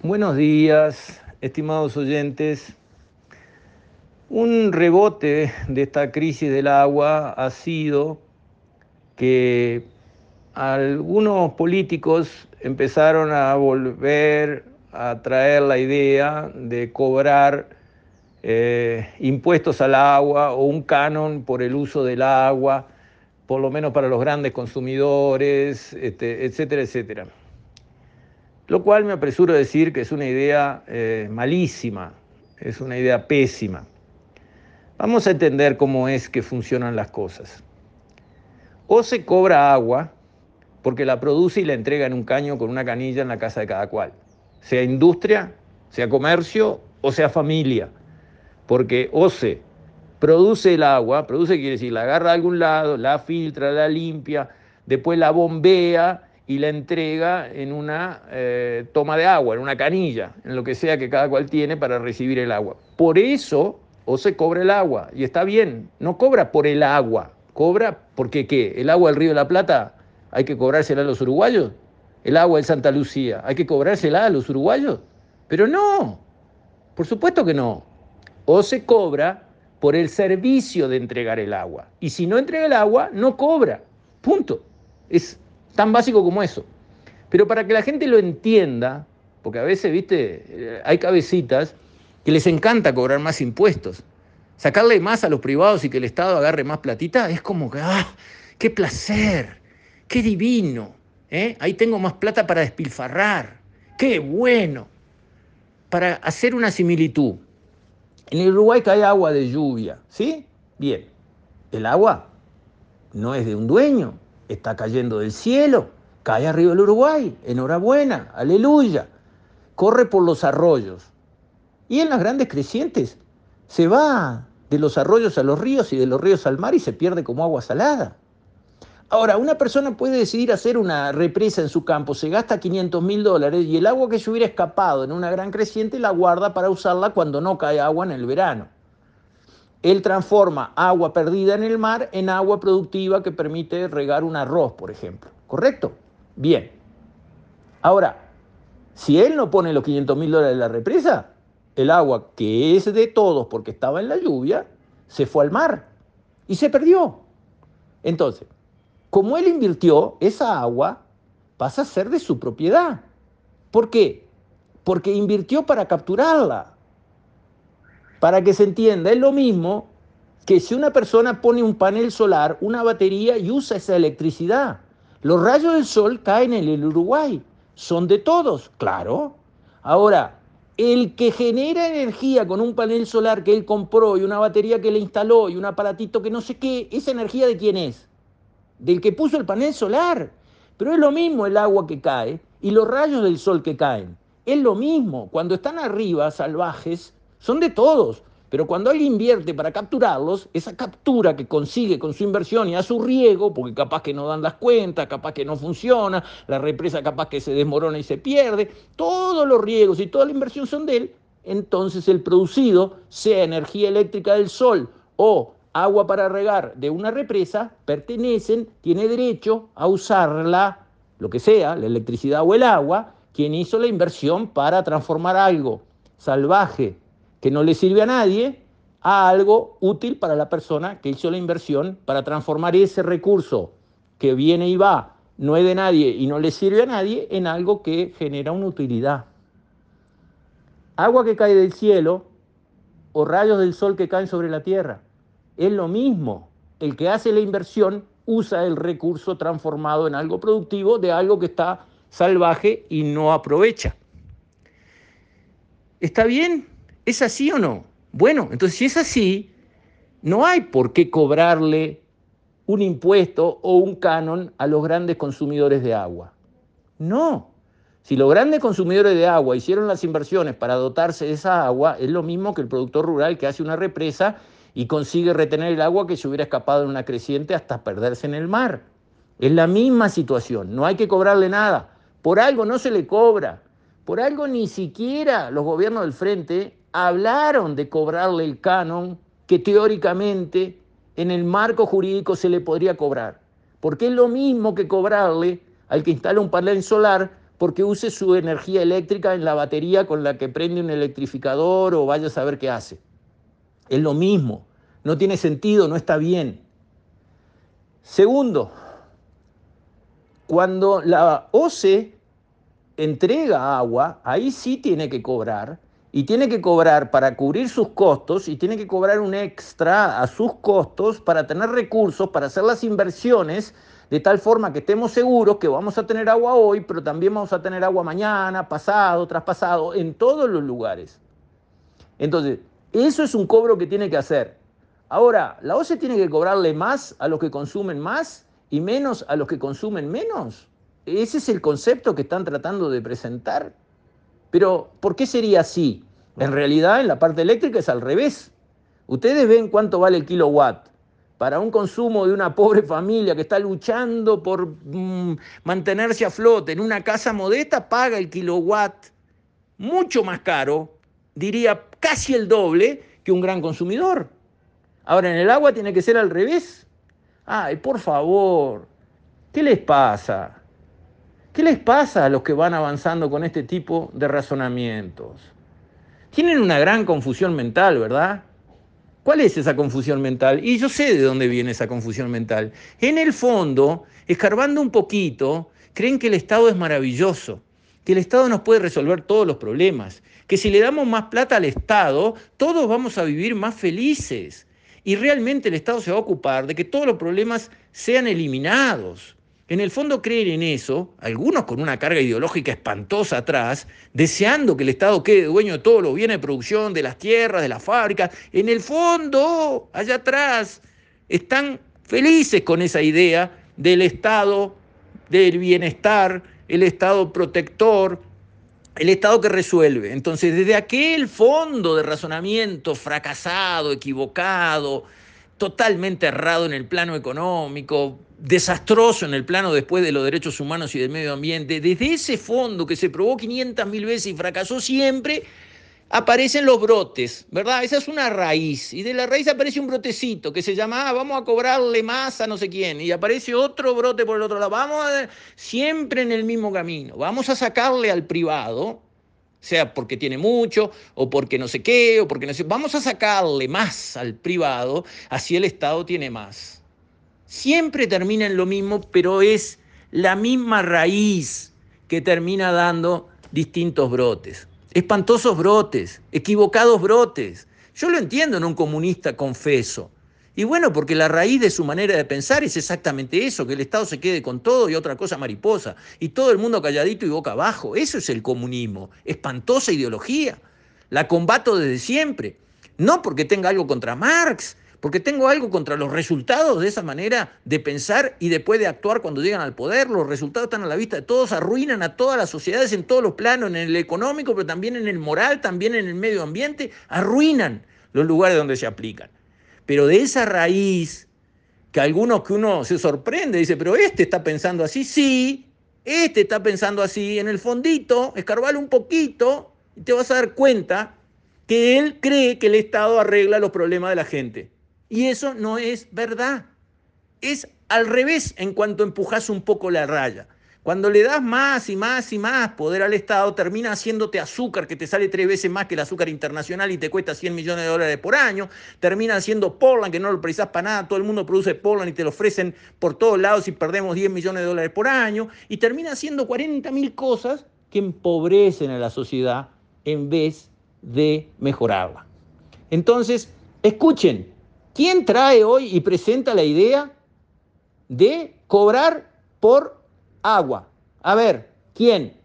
Buenos días, estimados oyentes. Un rebote de esta crisis del agua ha sido que algunos políticos empezaron a volver a traer la idea de cobrar eh, impuestos al agua o un canon por el uso del agua, por lo menos para los grandes consumidores, este, etcétera, etcétera. Lo cual me apresuro a decir que es una idea eh, malísima, es una idea pésima. Vamos a entender cómo es que funcionan las cosas. O se cobra agua porque la produce y la entrega en un caño con una canilla en la casa de cada cual, sea industria, sea comercio o sea familia porque OCE produce el agua, produce quiere decir, la agarra de algún lado, la filtra, la limpia, después la bombea y la entrega en una eh, toma de agua, en una canilla, en lo que sea que cada cual tiene para recibir el agua. Por eso OCE cobra el agua, y está bien, no cobra por el agua, cobra porque ¿qué? ¿El agua del río de la Plata hay que cobrársela a los uruguayos? ¿El agua de Santa Lucía hay que cobrársela a los uruguayos? Pero no, por supuesto que no o se cobra por el servicio de entregar el agua. Y si no entrega el agua, no cobra. Punto. Es tan básico como eso. Pero para que la gente lo entienda, porque a veces, viste, hay cabecitas que les encanta cobrar más impuestos. Sacarle más a los privados y que el Estado agarre más platita es como que, ¡ah! ¡Qué placer! ¡Qué divino! ¿eh? Ahí tengo más plata para despilfarrar. ¡Qué bueno! Para hacer una similitud, en el Uruguay cae agua de lluvia, ¿sí? Bien, el agua no es de un dueño, está cayendo del cielo, cae arriba del Uruguay, enhorabuena, aleluya, corre por los arroyos. Y en las grandes crecientes se va de los arroyos a los ríos y de los ríos al mar y se pierde como agua salada. Ahora, una persona puede decidir hacer una represa en su campo, se gasta 500 mil dólares y el agua que se hubiera escapado en una gran creciente la guarda para usarla cuando no cae agua en el verano. Él transforma agua perdida en el mar en agua productiva que permite regar un arroz, por ejemplo. ¿Correcto? Bien. Ahora, si él no pone los 500 mil dólares en la represa, el agua que es de todos porque estaba en la lluvia, se fue al mar y se perdió. Entonces, como él invirtió, esa agua pasa a ser de su propiedad. ¿Por qué? Porque invirtió para capturarla. Para que se entienda, es lo mismo que si una persona pone un panel solar, una batería y usa esa electricidad. Los rayos del sol caen en el Uruguay. Son de todos, claro. Ahora, el que genera energía con un panel solar que él compró y una batería que le instaló y un aparatito que no sé qué, ¿esa energía de quién es? del que puso el panel solar. Pero es lo mismo el agua que cae y los rayos del sol que caen. Es lo mismo. Cuando están arriba, salvajes, son de todos. Pero cuando alguien invierte para capturarlos, esa captura que consigue con su inversión y a su riego, porque capaz que no dan las cuentas, capaz que no funciona, la represa capaz que se desmorona y se pierde, todos los riegos y toda la inversión son de él, entonces el producido, sea energía eléctrica del sol o agua para regar de una represa, pertenecen, tiene derecho a usarla, lo que sea, la electricidad o el agua, quien hizo la inversión para transformar algo salvaje que no le sirve a nadie a algo útil para la persona que hizo la inversión para transformar ese recurso que viene y va, no es de nadie y no le sirve a nadie, en algo que genera una utilidad. Agua que cae del cielo o rayos del sol que caen sobre la tierra es lo mismo. El que hace la inversión usa el recurso transformado en algo productivo de algo que está salvaje y no aprovecha. ¿Está bien? ¿Es así o no? Bueno, entonces si es así, no hay por qué cobrarle un impuesto o un canon a los grandes consumidores de agua. No. Si los grandes consumidores de agua hicieron las inversiones para dotarse de esa agua, es lo mismo que el productor rural que hace una represa y consigue retener el agua que se hubiera escapado en una creciente hasta perderse en el mar. Es la misma situación, no hay que cobrarle nada. Por algo no se le cobra. Por algo ni siquiera los gobiernos del frente hablaron de cobrarle el canon que teóricamente en el marco jurídico se le podría cobrar. Porque es lo mismo que cobrarle al que instala un panel solar porque use su energía eléctrica en la batería con la que prende un electrificador o vaya a saber qué hace. Es lo mismo, no tiene sentido, no está bien. Segundo, cuando la OCE entrega agua, ahí sí tiene que cobrar, y tiene que cobrar para cubrir sus costos y tiene que cobrar un extra a sus costos para tener recursos, para hacer las inversiones, de tal forma que estemos seguros que vamos a tener agua hoy, pero también vamos a tener agua mañana, pasado, traspasado, en todos los lugares. Entonces, eso es un cobro que tiene que hacer. Ahora, ¿la OCE tiene que cobrarle más a los que consumen más y menos a los que consumen menos? ¿Ese es el concepto que están tratando de presentar? Pero, ¿por qué sería así? En realidad, en la parte eléctrica es al revés. Ustedes ven cuánto vale el kilowatt. Para un consumo de una pobre familia que está luchando por mm, mantenerse a flote en una casa modesta, paga el kilowatt mucho más caro, diría casi el doble que un gran consumidor. Ahora, en el agua tiene que ser al revés. Ay, por favor, ¿qué les pasa? ¿Qué les pasa a los que van avanzando con este tipo de razonamientos? Tienen una gran confusión mental, ¿verdad? ¿Cuál es esa confusión mental? Y yo sé de dónde viene esa confusión mental. En el fondo, escarbando un poquito, creen que el Estado es maravilloso, que el Estado nos puede resolver todos los problemas, que si le damos más plata al Estado, todos vamos a vivir más felices. Y realmente el Estado se va a ocupar de que todos los problemas sean eliminados. En el fondo creen en eso, algunos con una carga ideológica espantosa atrás, deseando que el Estado quede dueño de todos los bienes de producción, de las tierras, de las fábricas. En el fondo, allá atrás, están felices con esa idea del Estado del bienestar, el Estado protector, el Estado que resuelve. Entonces, desde aquel fondo de razonamiento fracasado, equivocado, totalmente errado en el plano económico, desastroso en el plano después de los derechos humanos y del medio ambiente, desde ese fondo que se probó 500 mil veces y fracasó siempre, aparecen los brotes, ¿verdad? Esa es una raíz. Y de la raíz aparece un brotecito que se llama, ah, vamos a cobrarle más a no sé quién. Y aparece otro brote por el otro lado. Vamos a, siempre en el mismo camino. Vamos a sacarle al privado, sea porque tiene mucho o porque no sé qué, o porque no sé. Vamos a sacarle más al privado, así el Estado tiene más siempre termina en lo mismo, pero es la misma raíz que termina dando distintos brotes. Espantosos brotes, equivocados brotes. Yo lo entiendo en un comunista confeso. Y bueno, porque la raíz de su manera de pensar es exactamente eso, que el Estado se quede con todo y otra cosa mariposa, y todo el mundo calladito y boca abajo. Eso es el comunismo, espantosa ideología. La combato desde siempre. No porque tenga algo contra Marx, porque tengo algo contra los resultados de esa manera de pensar y después de actuar cuando llegan al poder. Los resultados están a la vista de todos, arruinan a todas las sociedades en todos los planos, en el económico, pero también en el moral, también en el medio ambiente, arruinan los lugares donde se aplican. Pero de esa raíz, que algunos que uno se sorprende, dice, pero este está pensando así, sí, este está pensando así, en el fondito, escarbale un poquito y te vas a dar cuenta que él cree que el Estado arregla los problemas de la gente. Y eso no es verdad. Es al revés en cuanto empujas un poco la raya. Cuando le das más y más y más poder al Estado, termina haciéndote azúcar que te sale tres veces más que el azúcar internacional y te cuesta 100 millones de dólares por año. Termina haciendo Portland, que no lo precisas para nada. Todo el mundo produce Portland y te lo ofrecen por todos lados y perdemos 10 millones de dólares por año. Y termina haciendo 40 mil cosas que empobrecen a la sociedad en vez de mejorarla. Entonces, escuchen, ¿Quién trae hoy y presenta la idea de cobrar por agua? A ver, ¿quién?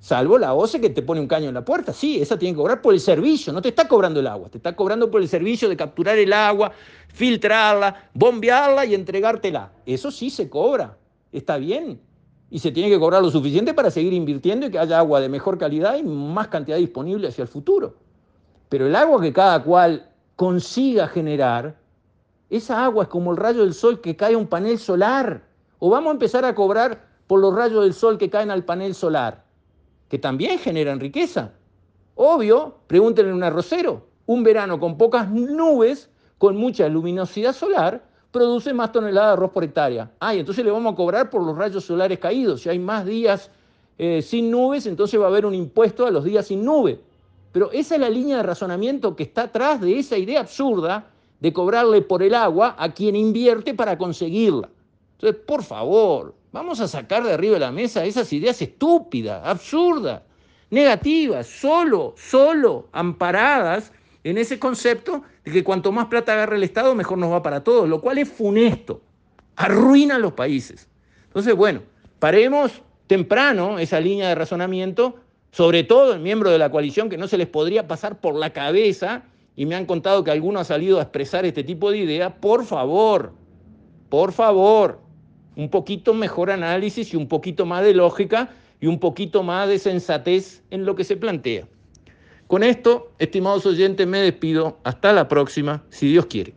Salvo la OCE que te pone un caño en la puerta. Sí, esa tiene que cobrar por el servicio, no te está cobrando el agua, te está cobrando por el servicio de capturar el agua, filtrarla, bombearla y entregártela. Eso sí se cobra, está bien. Y se tiene que cobrar lo suficiente para seguir invirtiendo y que haya agua de mejor calidad y más cantidad disponible hacia el futuro. Pero el agua que cada cual consiga generar, esa agua es como el rayo del sol que cae a un panel solar. O vamos a empezar a cobrar por los rayos del sol que caen al panel solar, que también generan riqueza. Obvio, pregúntenle a un arrocero, un verano con pocas nubes, con mucha luminosidad solar, produce más toneladas de arroz por hectárea. Ah, entonces le vamos a cobrar por los rayos solares caídos. Si hay más días eh, sin nubes, entonces va a haber un impuesto a los días sin nube. Pero esa es la línea de razonamiento que está atrás de esa idea absurda de cobrarle por el agua a quien invierte para conseguirla. Entonces, por favor, vamos a sacar de arriba de la mesa esas ideas estúpidas, absurdas, negativas, solo, solo amparadas en ese concepto de que cuanto más plata agarre el Estado, mejor nos va para todos, lo cual es funesto, arruina a los países. Entonces, bueno, paremos temprano esa línea de razonamiento, sobre todo en miembros de la coalición que no se les podría pasar por la cabeza, y me han contado que alguno ha salido a expresar este tipo de idea, por favor, por favor, un poquito mejor análisis y un poquito más de lógica y un poquito más de sensatez en lo que se plantea. Con esto, estimados oyentes, me despido. Hasta la próxima, si Dios quiere.